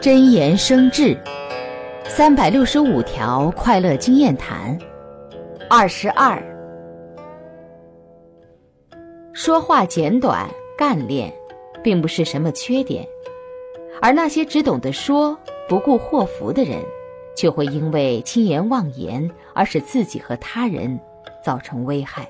真言生智。三百六十五条快乐经验谈。二十二。说话简短干练并不是什么缺点。而那些只懂得说不顾祸福的人却会因为轻言妄言而使自己和他人造成危害。